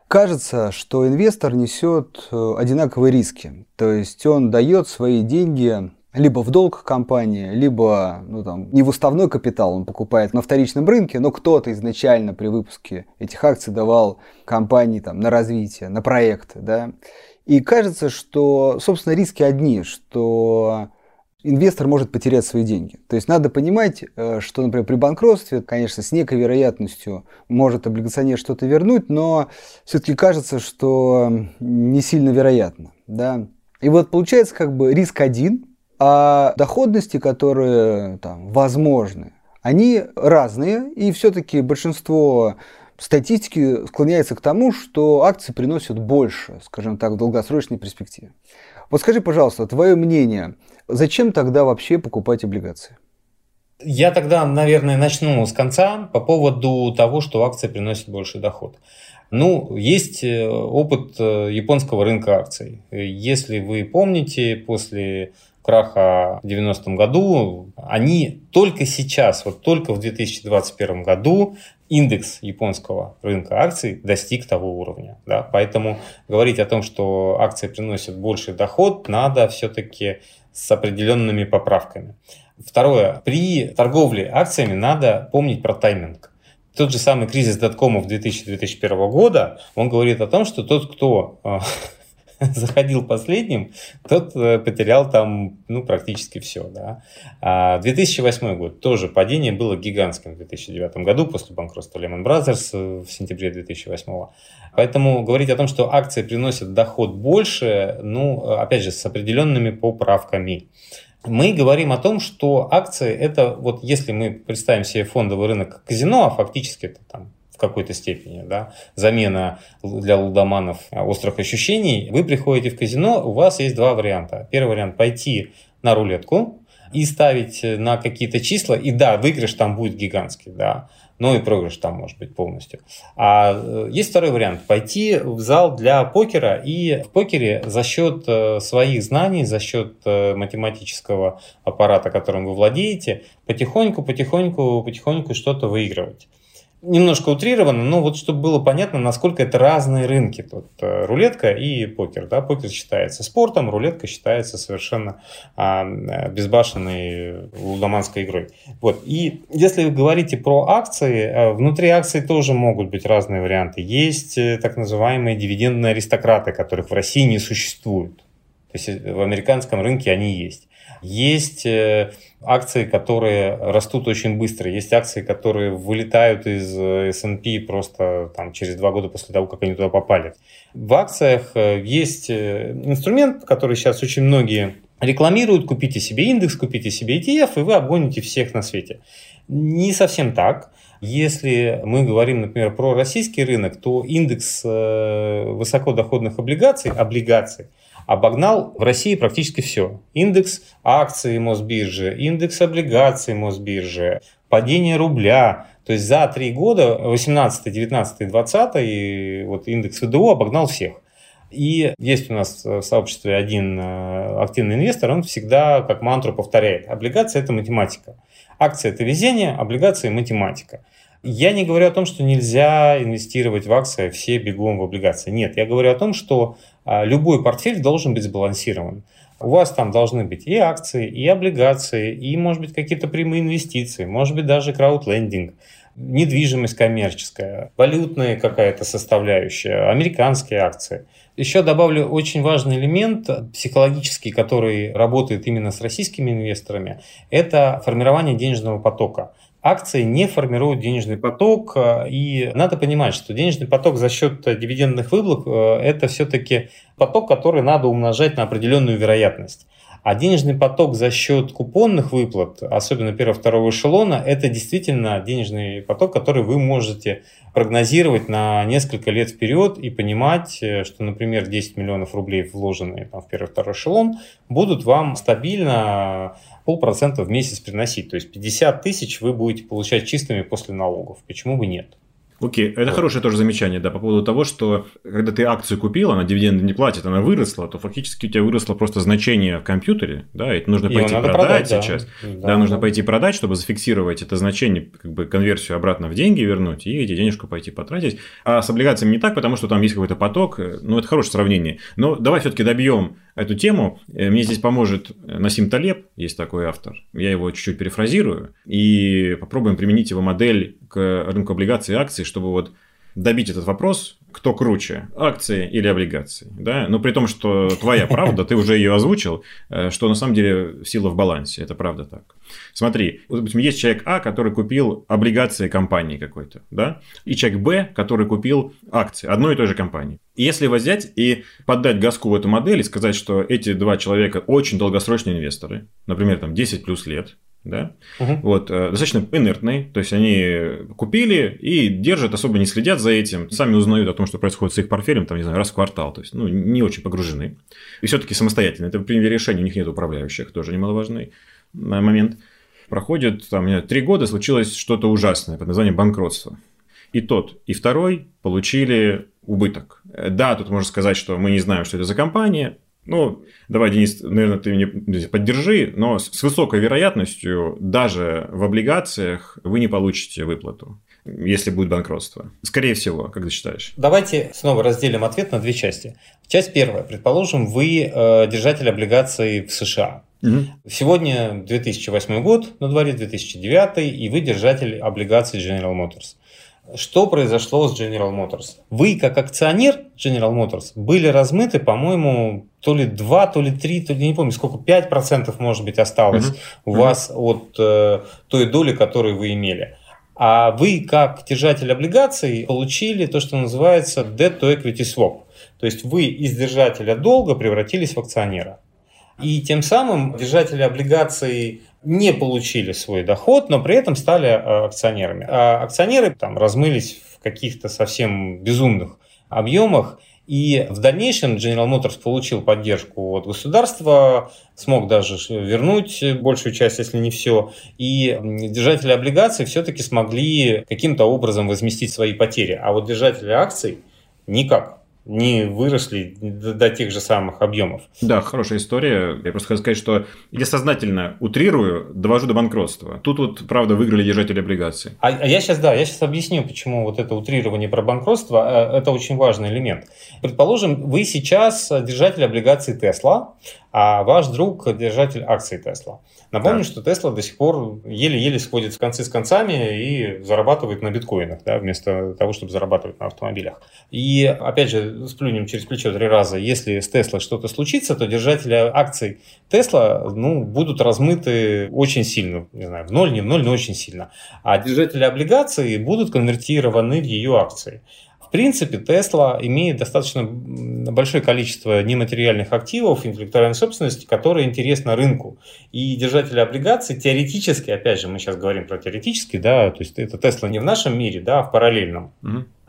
Кажется, что инвестор несет э, одинаковые риски. То есть он дает свои деньги либо в долг компании, либо ну, там, не в уставной капитал он покупает на вторичном рынке, но кто-то изначально при выпуске этих акций давал компании там, на развитие, на проекты. Да? И кажется, что, собственно, риски одни, что инвестор может потерять свои деньги. То есть надо понимать, э, что, например, при банкротстве, конечно, с некой вероятностью может облигационер что-то вернуть, но все-таки кажется, что не сильно вероятно. Да? И вот получается как бы риск один, а доходности, которые там возможны, они разные, и все-таки большинство статистики склоняется к тому, что акции приносят больше, скажем так, в долгосрочной перспективе. Вот скажи, пожалуйста, твое мнение, зачем тогда вообще покупать облигации? Я тогда, наверное, начну с конца по поводу того, что акции приносят больше доход. Ну, есть э, опыт э, японского рынка акций. Если вы помните, после краха в 90-м году, они только сейчас, вот только в 2021 году индекс японского рынка акций достиг того уровня. Да? Поэтому говорить о том, что акции приносят больший доход, надо все-таки с определенными поправками. Второе. При торговле акциями надо помнить про тайминг. Тот же самый кризис доткомов 2000-2001 года, он говорит о том, что тот, кто э, заходил последним, тот э, потерял там ну, практически все. Да. А 2008 год тоже падение было гигантским в 2009 году после банкротства Lehman Brothers э, в сентябре 2008. Поэтому говорить о том, что акции приносят доход больше, ну, опять же, с определенными поправками. Мы говорим о том, что акции это вот если мы представим себе фондовый рынок казино, а фактически это там какой-то степени, да, замена для лудоманов острых ощущений, вы приходите в казино, у вас есть два варианта. Первый вариант – пойти на рулетку и ставить на какие-то числа, и да, выигрыш там будет гигантский, да, но и проигрыш там может быть полностью. А э, есть второй вариант – пойти в зал для покера и в покере за счет э, своих знаний, за счет э, математического аппарата, которым вы владеете, потихоньку, потихоньку, потихоньку что-то выигрывать. Немножко утрировано, но вот чтобы было понятно, насколько это разные рынки. Тут э, рулетка и покер. Да? Покер считается спортом, рулетка считается совершенно а, безбашенной лудоманской игрой. Вот. И если вы говорите про акции, э, внутри акций тоже могут быть разные варианты. Есть э, так называемые дивидендные аристократы, которых в России не существует. То есть в американском рынке они есть. Есть акции, которые растут очень быстро, есть акции, которые вылетают из э, S&P просто там, через два года после того, как они туда попали. В акциях э, есть э, инструмент, который сейчас очень многие рекламируют, купите себе индекс, купите себе ETF, и вы обгоните всех на свете. Не совсем так. Если мы говорим, например, про российский рынок, то индекс высокодоходных облигаций, облигаций – обогнал в России практически все. Индекс акций Мосбиржи, индекс облигаций Мосбиржи, падение рубля. То есть за три года, 18, 19, 20, вот индекс ВДО обогнал всех. И есть у нас в сообществе один э, активный инвестор, он всегда как мантру повторяет. Облигация – это математика. Акция – это везение, облигации – математика. Я не говорю о том, что нельзя инвестировать в акции, все бегом в облигации. Нет, я говорю о том, что а, любой портфель должен быть сбалансирован. У вас там должны быть и акции, и облигации, и, может быть, какие-то прямые инвестиции, может быть, даже краудлендинг, недвижимость коммерческая, валютная какая-то составляющая, американские акции. Еще добавлю очень важный элемент психологический, который работает именно с российскими инвесторами, это формирование денежного потока акции не формируют денежный поток, э, и надо понимать, что денежный поток за счет дивидендных выплат э, – это все-таки поток, который надо умножать на определенную вероятность. А денежный поток за счет купонных выплат, особенно первого-второго эшелона, это действительно денежный поток, который вы можете прогнозировать на несколько лет вперед и понимать, э, что, например, 10 миллионов рублей, вложенные там, в первый-второй эшелон, будут вам стабильно полпроцента в месяц приносить. То есть 50 тысяч вы будете получать чистыми после налогов. Почему бы нет? Окей, это вот. хорошее тоже замечание, да, по поводу того, что когда ты акцию купил, она дивиденды не платит, она выросла, то фактически у тебя выросло просто значение в компьютере, да, и нужно пойти продать, продать сейчас. Да, да, да нужно да. пойти продать, чтобы зафиксировать это значение, как бы конверсию обратно в деньги вернуть и эти денежку пойти потратить. А с облигациями не так, потому что там есть какой-то поток, ну, это хорошее сравнение. Но давай все-таки добьем эту тему. Э, мне здесь поможет Насим Талеб, есть такой автор. Я его чуть-чуть перефразирую и попробуем применить его модель к рынку облигаций и акций, чтобы вот добить этот вопрос, кто круче, акции или облигации. Да? Но при том, что твоя правда, ты уже ее озвучил, э, что на самом деле сила в балансе. Это правда так. Смотри, вот, допустим, есть человек А, который купил облигации компании какой-то, да, и человек Б, который купил акции одной и той же компании. Если взять и поддать газку в эту модель и сказать, что эти два человека очень долгосрочные инвесторы, например, там 10 плюс лет, да, угу. вот, э, достаточно инертные, то есть они купили и держат, особо не следят за этим, сами узнают о том, что происходит с их портфелем, там, не знаю, раз в квартал, то есть, ну, не очень погружены, и все-таки самостоятельно, это при решении у них нет управляющих, тоже немаловажный э, момент. Проходит, там, три года, случилось что-то ужасное под названием банкротство. И тот, и второй получили убыток. Э, да, тут можно сказать, что мы не знаем, что это за компания, ну, давай, Денис, наверное, ты меня поддержи, но с высокой вероятностью даже в облигациях вы не получите выплату если будет банкротство? Скорее всего, как ты считаешь? Давайте снова разделим ответ на две части. Часть первая. Предположим, вы э, держатель облигаций в США. Угу. Сегодня 2008 год, на дворе 2009, и вы держатель облигаций General Motors. Что произошло с General Motors? Вы, как акционер General Motors, были размыты, по-моему, то ли 2, то ли 3, то ли не помню, сколько, 5% может быть осталось угу. у угу. вас от э, той доли, которую вы имели. А вы, как держатель облигаций, получили то, что называется debt to equity swap. То есть вы из держателя долга превратились в акционера. И тем самым держатели облигаций не получили свой доход, но при этом стали э, акционерами. А акционеры там размылись в каких-то совсем безумных объемах, и в дальнейшем General Motors получил поддержку от государства, смог даже вернуть большую часть, если не все. И держатели облигаций все-таки смогли каким-то образом возместить свои потери. А вот держатели акций никак. Не выросли до тех же самых объемов. Да, хорошая история. Я просто хочу сказать, что я сознательно утрирую, довожу до банкротства. Тут вот, правда, выиграли держатели облигаций. А, а я сейчас, да, я сейчас объясню, почему вот это утрирование про банкротство, э, это очень важный элемент. Предположим, вы сейчас держатель облигаций Тесла, а ваш друг держатель акций Тесла. Напомню, да. что Тесла до сих пор еле-еле сходит в концы с концами и зарабатывает на биткоинах, да, вместо того, чтобы зарабатывать на автомобилях. И, опять же, сплюнем через плечо три раза, если с Тесла что-то случится, то держатели акций Тесла ну, будут размыты очень сильно, не знаю, в ноль, не в ноль, но очень сильно. А держатели облигаций будут конвертированы в ее акции принципе, Tesla имеет достаточно большое количество нематериальных активов, интеллектуальной собственности, которые интересны рынку. И держатели облигаций теоретически, опять же, мы сейчас говорим про теоретически, да, то есть это Tesla не в нашем мире, да, а в параллельном.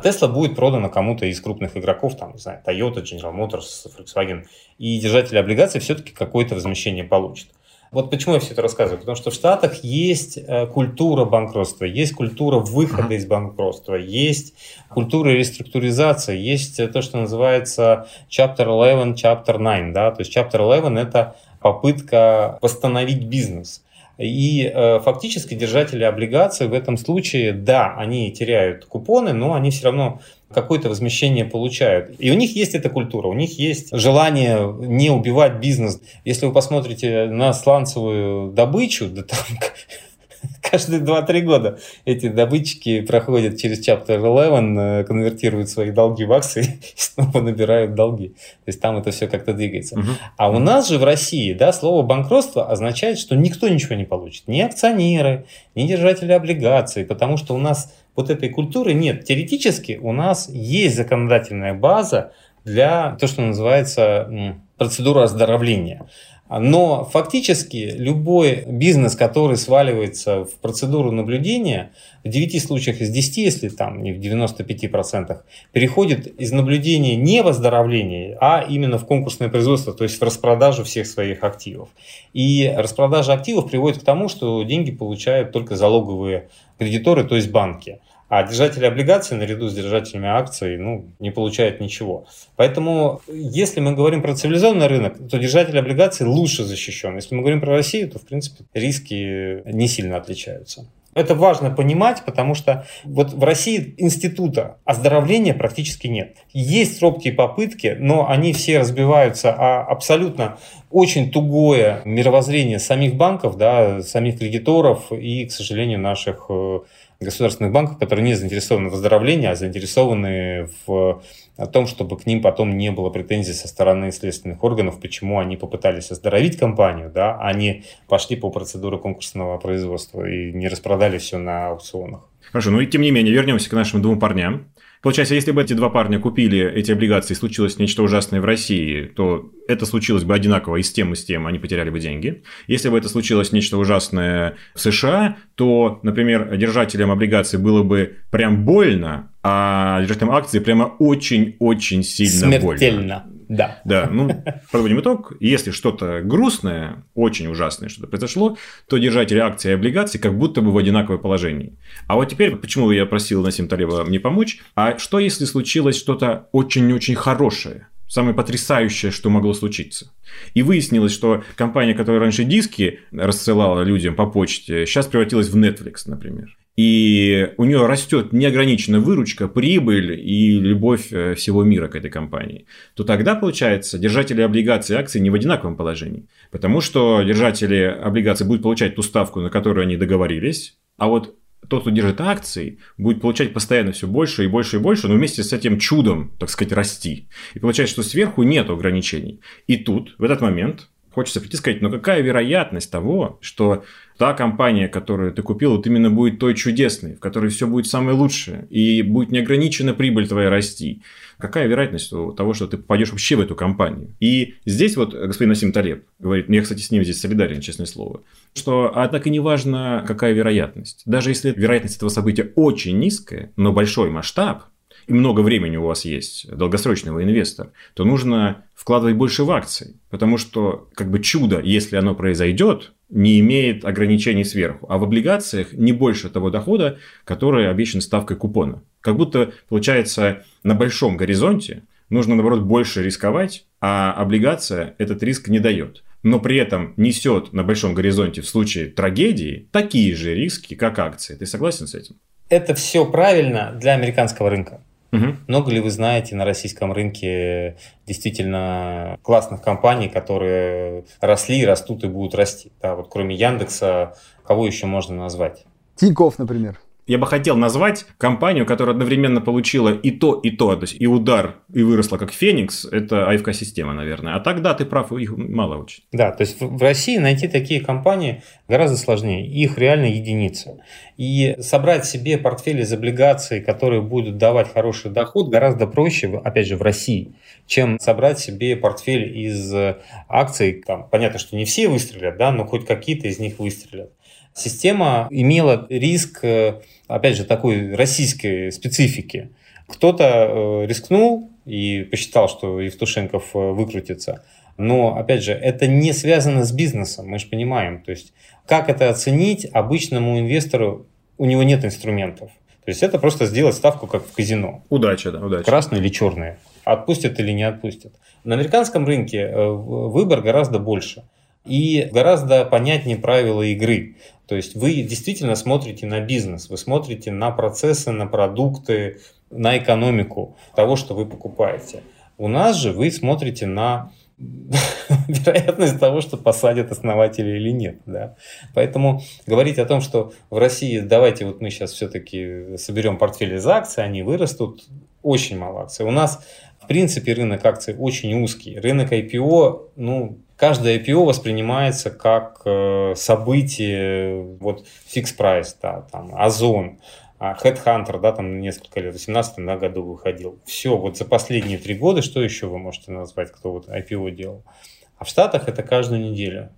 Tesla будет продана кому-то из крупных игроков, там, не знаю, Toyota, General Motors, Volkswagen, и держатели облигаций все-таки какое-то возмещение получат. Вот почему я все это рассказываю. Потому что в Штатах есть э, культура банкротства, есть культура выхода из банкротства, есть культура реструктуризации, есть то, что называется Chapter 11, Chapter 9. Да? То есть Chapter 11 – это попытка восстановить бизнес. И э, фактически держатели облигаций в этом случае, да, они теряют купоны, но они все равно какое-то возмещение получают. И у них есть эта культура, у них есть желание не убивать бизнес. Если вы посмотрите на сланцевую добычу, да там каждые 2-3 года эти добытчики проходят через Chapter 11, э, конвертируют свои долги в акции и снова набирают долги. То есть там это все как-то двигается. Угу. А у нас же в России да, слово банкротство означает, что никто ничего не получит. Ни акционеры, ни держатели облигаций, потому что у нас вот этой культуры нет. Теоретически у нас есть законодательная база для то, что называется процедура оздоровления. Но фактически любой бизнес, который сваливается в процедуру наблюдения, в 9 случаях из 10, если там не в 95%, переходит из наблюдения не в оздоровление, а именно в конкурсное производство, то есть в распродажу всех своих активов. И распродажа активов приводит к тому, что деньги получают только залоговые кредиторы, то есть банки. А держатели облигаций наряду с держателями акций ну, не получают ничего. Поэтому, если мы говорим про цивилизованный рынок, то держатель облигаций лучше защищен. Если мы говорим про Россию, то, в принципе, риски не сильно отличаются. Это важно понимать, потому что вот в России института оздоровления практически нет. Есть робкие попытки, но они все разбиваются о абсолютно очень тугое мировоззрение самих банков, да, самих кредиторов и, к сожалению, наших э, государственных банков, которые не заинтересованы в выздоровлении, а заинтересованы в том, чтобы к ним потом не было претензий со стороны следственных органов, почему они попытались оздоровить компанию, да, а не пошли по процедуре конкурсного производства и не распродали все на аукционах. Хорошо, ну и тем не менее, вернемся к нашим двум парням. Получается, если бы эти два парня купили эти облигации случилось нечто ужасное в России, то это случилось бы одинаково и с тем, и с тем, они потеряли бы деньги. Если бы это случилось нечто ужасное в США, то, например, держателям облигаций было бы прям больно, а держателям акций прямо очень-очень сильно Смертельно. больно. Да. Да, ну, подводим итог. Если что-то грустное, очень ужасное что-то произошло, то держатели акций и облигаций как будто бы в одинаковом положении. А вот теперь, почему я просил Насим Талеба мне помочь, а что если случилось что-то очень-очень хорошее? самое потрясающее, что могло случиться. И выяснилось, что компания, которая раньше диски рассылала людям по почте, сейчас превратилась в Netflix, например и у нее растет неограниченная выручка, прибыль и любовь э, всего мира к этой компании, то тогда, получается, держатели облигаций и акций не в одинаковом положении. Потому что держатели облигаций будут получать ту ставку, на которую они договорились, а вот тот, кто держит акции, будет получать постоянно все больше и больше и больше, но вместе с этим чудом, так сказать, расти. И получается, что сверху нет ограничений. И тут, в этот момент, хочется прийти и сказать, ну какая вероятность того, что та компания, которую ты купил, вот именно будет той чудесной, в которой все будет самое лучшее, и будет неограничена прибыль твоя расти. Какая вероятность того, что ты попадешь вообще в эту компанию? И здесь вот господин Насим Талеб говорит, я, кстати, с ним здесь солидарен, честное слово, что, однако, не важно, какая вероятность. Даже если вероятность этого события очень низкая, но большой масштаб, и много времени у вас есть, долгосрочного инвестора, то нужно вкладывать больше в акции. Потому что как бы чудо, если оно произойдет, не имеет ограничений сверху. А в облигациях не больше того дохода, который обещан ставкой купона. Как будто, получается, на большом горизонте нужно, наоборот, больше рисковать, а облигация этот риск не дает. Но при этом несет на большом горизонте в случае трагедии такие же риски, как акции. Ты согласен с этим? Это все правильно для американского рынка. Угу. Много ли вы знаете на российском рынке действительно классных компаний, которые росли, растут и будут расти? Да, вот кроме Яндекса, кого еще можно назвать? Тиньков, например я бы хотел назвать компанию, которая одновременно получила и то, и то, то есть и удар, и выросла как Феникс, это АФК-система, наверное. А тогда ты прав, их мало очень. Да, то есть в России найти такие компании гораздо сложнее, их реально единицы. И собрать себе портфель из облигаций, которые будут давать хороший доход, гораздо проще, опять же, в России, чем собрать себе портфель из акций. Там, понятно, что не все выстрелят, да, но хоть какие-то из них выстрелят. Система имела риск э, опять же, такой российской специфики. Кто-то э, рискнул и посчитал, что Евтушенков э, выкрутится. Но, опять же, это не связано с бизнесом, мы же понимаем. То есть, как это оценить обычному инвестору, у него нет инструментов. То есть, это просто сделать ставку, как в казино. Удача, да, удача. Красные или черные. Отпустят или не отпустят. На американском рынке э, выбор гораздо больше. И гораздо понятнее правила игры. То есть вы действительно смотрите на бизнес, вы смотрите на процессы, на продукты, на экономику того, что вы покупаете. У нас же вы смотрите на вероятность того, что посадят основателя или нет. Да? Поэтому говорить о том, что в России давайте вот мы сейчас все-таки соберем портфель из акций, они вырастут, очень мало акций. У нас в принципе рынок акций очень узкий. Рынок IPO, ну, каждое IPO воспринимается как э, событие, вот фикс прайс, да, там, Озон, а, Headhunter, да, там несколько лет, в 17 на году выходил. Все, вот за последние три года, что еще вы можете назвать, кто вот IPO делал? А в Штатах это каждую неделю.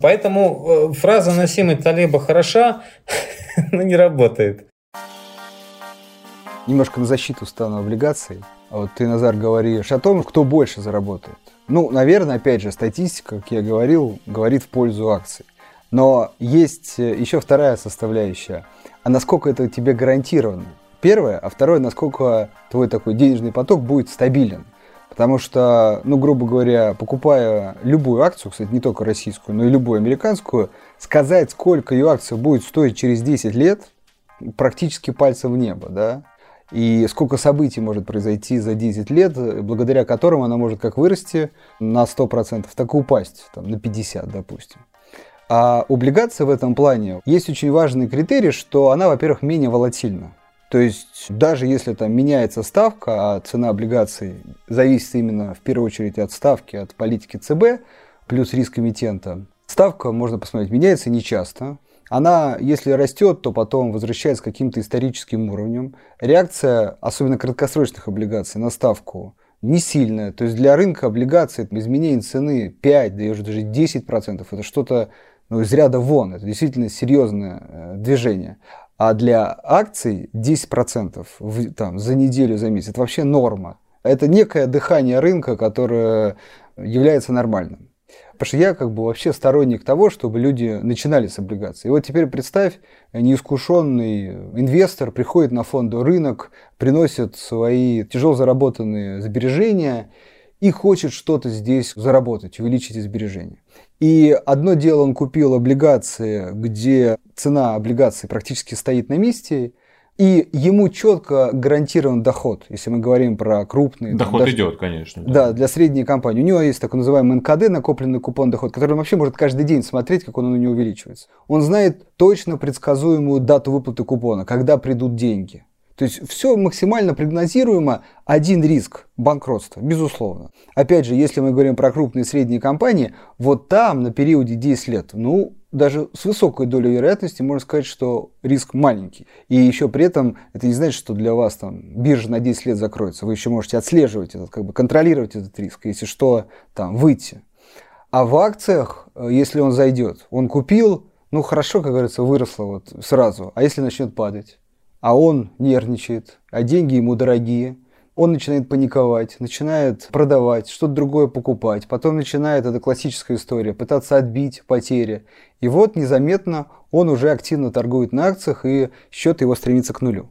Поэтому э, фраза Насима Талеба хороша, но не работает. Немножко на защиту стану облигаций. Вот ты, Назар, говоришь о том, кто больше заработает. Ну, наверное, опять же, статистика, как я говорил, говорит в пользу акций. Но есть э, еще вторая составляющая. А насколько это тебе гарантировано? Первое. А второе, насколько твой такой денежный поток будет стабилен. Потому что, ну, грубо говоря, покупая любую акцию, кстати, не только российскую, но и любую американскую, сказать, сколько ее акция будет стоить через 10 лет, практически пальцем в небо, да и сколько событий может произойти за 10 лет, благодаря которым она может как вырасти на 100%, так и упасть там, на 50%, допустим. А облигация в этом плане есть очень важный критерий, что она, во-первых, менее волатильна. То есть даже если там меняется ставка, а цена облигаций зависит именно в первую очередь от ставки, от политики ЦБ, плюс риск эмитента, ставка, можно посмотреть, меняется нечасто она, если растет, то потом возвращается к каким-то историческим уровням. Реакция, особенно краткосрочных облигаций, на ставку не сильная. То есть для рынка облигаций изменение цены 5, да даже 10%, это что-то ну, из ряда вон. Это действительно серьезное э, движение. А для акций 10% в, там, за неделю, за месяц, это вообще норма. Это некое дыхание рынка, которое является нормальным. Потому что я как бы вообще сторонник того, чтобы люди начинали с облигаций. И вот теперь представь, неискушенный инвестор приходит на фондовый рынок, приносит свои тяжело заработанные сбережения и хочет что-то здесь заработать, увеличить сбережения. И одно дело он купил облигации, где цена облигаций практически стоит на месте, и ему четко гарантирован доход, если мы говорим про крупные. Доход там, идет, конечно. Да. да, для средней компании. У него есть так называемый НКД, накопленный купон доход, который он вообще может каждый день смотреть, как он у него увеличивается. Он знает точно предсказуемую дату выплаты купона, когда придут деньги. То есть все максимально прогнозируемо. Один риск – банкротства, безусловно. Опять же, если мы говорим про крупные и средние компании, вот там на периоде 10 лет, ну, даже с высокой долей вероятности можно сказать, что риск маленький. И еще при этом это не значит, что для вас там биржа на 10 лет закроется. Вы еще можете отслеживать этот, как бы контролировать этот риск, если что, там, выйти. А в акциях, э, если он зайдет, он купил, ну хорошо, как говорится, выросло вот сразу. А если начнет падать? А он нервничает, а деньги ему дорогие – он начинает паниковать, начинает продавать, что-то другое покупать. Потом начинает, это классическая история, пытаться отбить потери. И вот незаметно он уже активно торгует на акциях, и счет его стремится к нулю.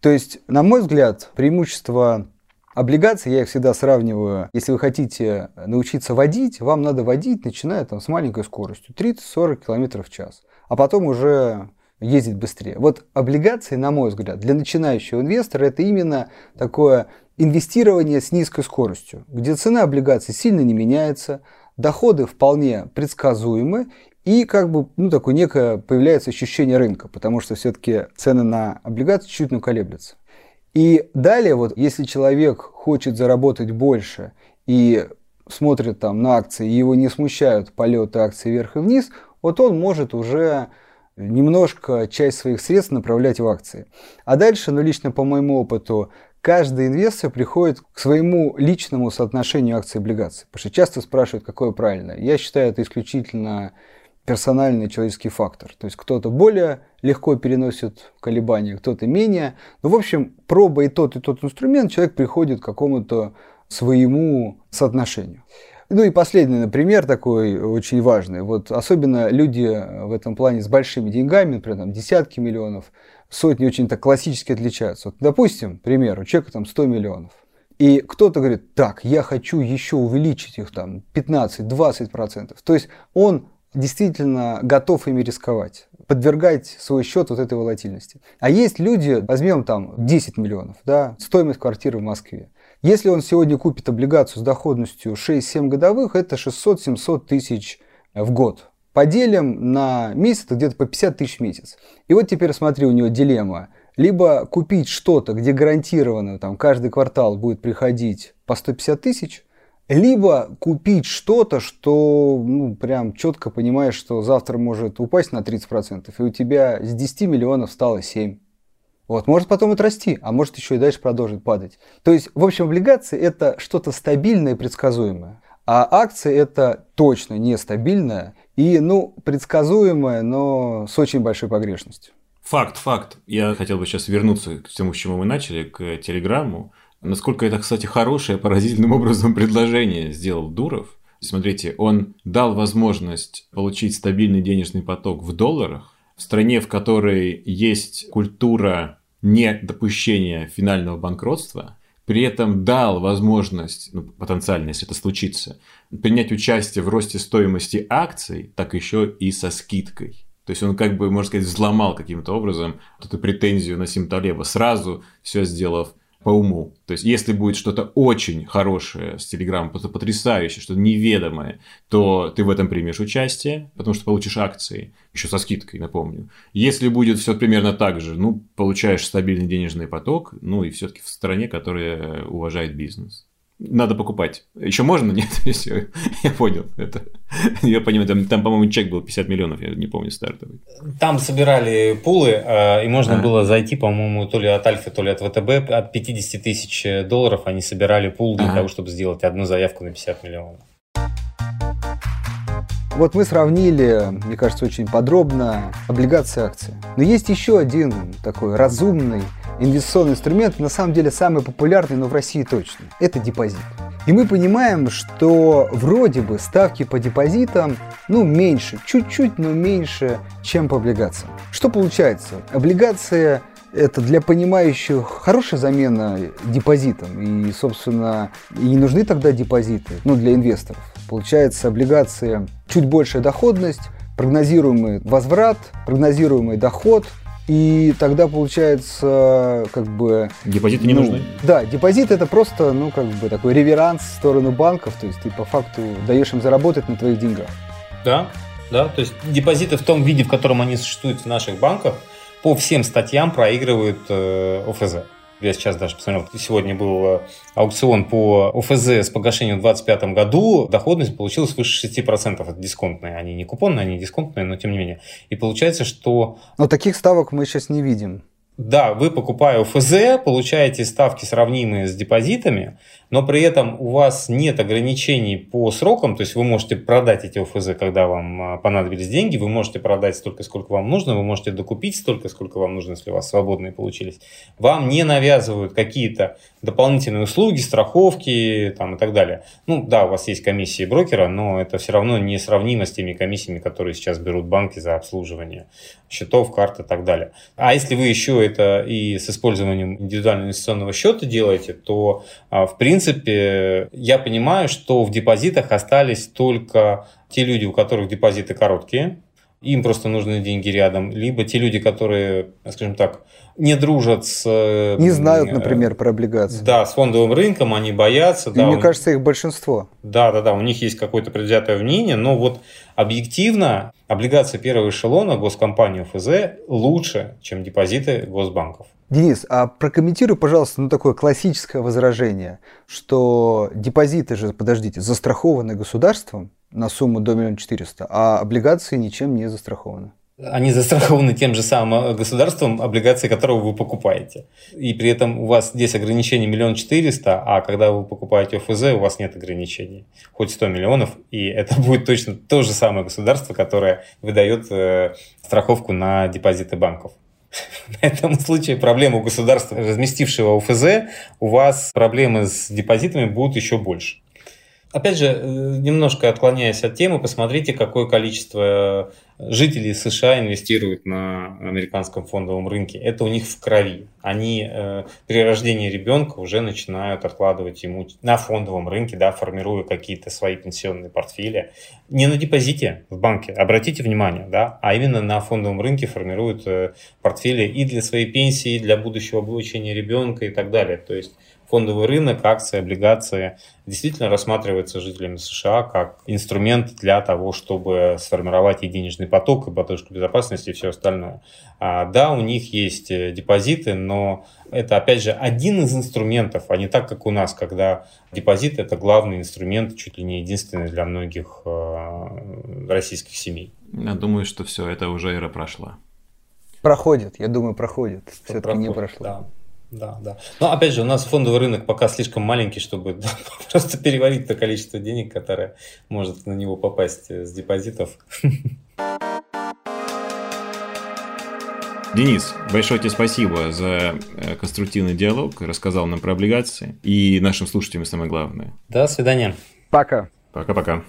То есть, на мой взгляд, преимущество Облигации, я их всегда сравниваю, если вы хотите научиться водить, вам надо водить, начиная там с маленькой скоростью, 30-40 км в час, а потом уже ездить быстрее. Вот облигации, на мой взгляд, для начинающего инвестора это именно такое инвестирование с низкой скоростью, где цена облигаций сильно не меняется, доходы вполне предсказуемы и как бы, ну, такое некое появляется ощущение рынка, потому что все-таки цены на облигации чуть-чуть ну, колеблются. И далее, вот, если человек хочет заработать больше и смотрит там на акции, и его не смущают полеты акций вверх и вниз, вот он может уже немножко часть своих средств направлять в акции. А дальше, ну лично по моему опыту, каждый инвестор приходит к своему личному соотношению акций и облигаций. Потому что часто спрашивают, какое правильное. Я считаю, это исключительно персональный человеческий фактор. То есть кто-то более легко переносит колебания, кто-то менее. Но, в общем, пробуя и тот, и тот инструмент, человек приходит к какому-то своему соотношению. Ну и последний, например, такой очень важный. Вот особенно люди в этом плане с большими деньгами, например, там, десятки миллионов, сотни очень так классически отличаются. Вот, допустим, пример, у человека там 100 миллионов. И кто-то говорит, так, я хочу еще увеличить их там 15-20%. То есть он действительно готов ими рисковать, подвергать свой счет вот этой волатильности. А есть люди, возьмем там 10 миллионов, да, стоимость квартиры в Москве. Если он сегодня купит облигацию с доходностью 6-7 годовых, это 600-700 тысяч в год. Поделим на месяц, где-то по 50 тысяч в месяц. И вот теперь смотри, у него дилемма. Либо купить что-то, где гарантированно там, каждый квартал будет приходить по 150 тысяч, либо купить что-то, что ну, прям четко понимаешь, что завтра может упасть на 30%, и у тебя с 10 миллионов стало 7. Вот, может потом отрасти, а может еще и дальше продолжит падать. То есть, в общем, облигации это что-то стабильное и предсказуемое. А акции это точно нестабильное и, ну, предсказуемое, но с очень большой погрешностью. Факт, факт. Я хотел бы сейчас вернуться к тому, с чему мы начали, к телеграмму. Насколько это, кстати, хорошее, поразительным образом предложение сделал Дуров. Смотрите, он дал возможность получить стабильный денежный поток в долларах, в стране, в которой есть культура недопущения финального банкротства, при этом дал возможность, ну, потенциально, если это случится, принять участие в росте стоимости акций, так еще и со скидкой. То есть он как бы, можно сказать, взломал каким-то образом эту претензию на Симталеба, сразу все сделав по уму. То есть, если будет что-то очень хорошее с Телеграмом, что-то потрясающее, что-то неведомое, то ты в этом примешь участие, потому что получишь акции, еще со скидкой, напомню. Если будет все примерно так же, ну, получаешь стабильный денежный поток, ну, и все-таки в стране, которая уважает бизнес надо покупать. Еще можно? Нет, все, я понял это. Я понимаю, там, там по-моему, чек был 50 миллионов, я не помню стартовый. Там собирали пулы, э, и можно а. было зайти, по-моему, то ли от Альфа, то ли от ВТБ, от 50 тысяч долларов они собирали пул для а. того, чтобы сделать одну заявку на 50 миллионов. Вот мы сравнили, мне кажется, очень подробно облигации акции. Но есть еще один такой разумный инвестиционный инструмент, на самом деле самый популярный, но в России точно. Это депозит. И мы понимаем, что вроде бы ставки по депозитам, ну, меньше, чуть-чуть, но меньше, чем по облигациям. Что получается? Облигация это для понимающих хорошая замена депозитам. И, собственно, и не нужны тогда депозиты, ну, для инвесторов. Получается, облигации чуть большая доходность, прогнозируемый возврат, прогнозируемый доход, и тогда получается, как бы... Депозиты не ну, нужны? Да, депозит это просто, ну, как бы такой реверанс в сторону банков, то есть ты по факту даешь им заработать на твоих деньгах. Да, да, то есть депозиты в том виде, в котором они существуют в наших банках, по всем статьям проигрывают э, ОФЗ. Я сейчас даже посмотрел, сегодня был э, аукцион по ОФЗ с погашением в 2025 году. Доходность получилась выше 6%. Это дисконтные. Они не купонные, они дисконтные, но тем не менее. И получается, что... Но таких ставок мы сейчас не видим. Да, вы покупая ОФЗ, получаете ставки сравнимые с депозитами, но при этом у вас нет ограничений по срокам, то есть вы можете продать эти ОФЗ, когда вам а, понадобились деньги, вы можете продать столько, сколько вам нужно, вы можете докупить столько, сколько вам нужно, если у вас свободные получились. Вам не навязывают какие-то дополнительные услуги, страховки там, и так далее. Ну да, у вас есть комиссии брокера, но это все равно не сравнимо с теми комиссиями, которые сейчас берут банки за обслуживание счетов, карт и так далее. А если вы еще это и с использованием индивидуального инвестиционного счета делаете, то, а, в принципе, я понимаю, что в депозитах остались только те люди, у которых депозиты короткие, им просто нужны деньги рядом, либо те люди, которые, скажем так, не дружат с... Э, не знают, например, про облигации. Да, с фондовым рынком, они боятся. И да, мне у... кажется, их большинство. Да, да, да, у них есть какое-то предвзятое мнение, но вот объективно облигации первого эшелона госкомпании ФЗ лучше, чем депозиты госбанков. Денис, а прокомментируй, пожалуйста, ну такое классическое возражение, что депозиты же, подождите, застрахованы государством, на сумму до миллиона четыреста, а облигации ничем не застрахованы. Они застрахованы тем же самым э, государством, облигации которого вы покупаете. И при этом у вас здесь ограничение миллион четыреста, а когда вы покупаете ОФЗ, у вас нет ограничений. Хоть 100 миллионов, и это будет точно то же самое государство, которое выдает э, страховку на депозиты банков. В этом случае проблема у государства, разместившего ОФЗ, у вас проблемы с депозитами будут еще больше. Опять же, э, немножко отклоняясь от темы, посмотрите, какое количество жителей США инвестируют на американском фондовом рынке. Это у них в крови. Они э, при рождении ребенка уже начинают откладывать ему на фондовом рынке, да, формируя какие-то свои пенсионные портфели. Не на депозите в банке, обратите внимание, да, а именно на фондовом рынке формируют э, портфели и для своей пенсии, и для будущего обучения ребенка и так далее. То есть фондовый рынок, акции, облигации действительно рассматривается жителями США как инструмент для того, чтобы сформировать и денежный поток, и подушку безопасности, и все остальное. А, да, у них есть э, депозиты, но это, опять же, один из инструментов, а не так, как у нас, когда депозит – это главный инструмент, чуть ли не единственный для многих э, российских семей. Я думаю, что все, это уже эра прошла. Проходит, я думаю, проходит. Все-таки не прошло. Да. Да, да. Но опять же, у нас фондовый рынок пока слишком маленький, чтобы просто переварить то количество денег, которое может на него попасть с депозитов. Денис, большое тебе спасибо за э, конструктивный диалог, рассказал нам про облигации и нашим слушателям самое главное. До свидания. Пока. Пока-пока.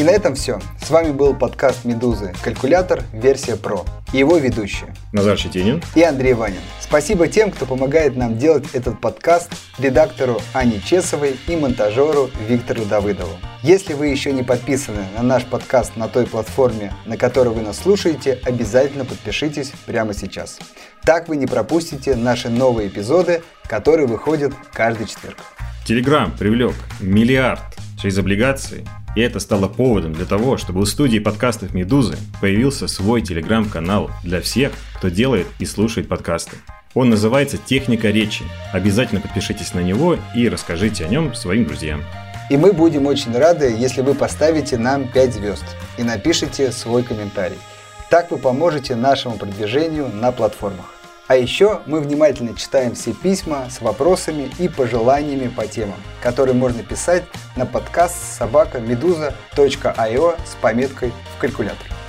И на этом все. С вами был подкаст «Медузы. Калькулятор. Версия Про». И его ведущие. Назар Щетинин. И Андрей Ванин. Спасибо тем, кто помогает нам делать этот подкаст, редактору Ане Чесовой и монтажеру Виктору Давыдову. Если вы еще не подписаны на наш подкаст на той платформе, на которой вы нас слушаете, обязательно подпишитесь прямо сейчас. Так вы не пропустите наши новые эпизоды, которые выходят каждый четверг. Телеграм привлек миллиард через облигации и это стало поводом для того, чтобы у студии подкастов «Медузы» появился свой телеграм-канал для всех, кто делает и слушает подкасты. Он называется «Техника речи». Обязательно подпишитесь на него и расскажите о нем своим друзьям. И мы будем очень рады, если вы поставите нам 5 звезд и напишите свой комментарий. Так вы поможете нашему продвижению на платформах. А еще мы внимательно читаем все письма с вопросами и пожеланиями по темам, которые можно писать на подкаст собака медуза.io с пометкой в калькулятор.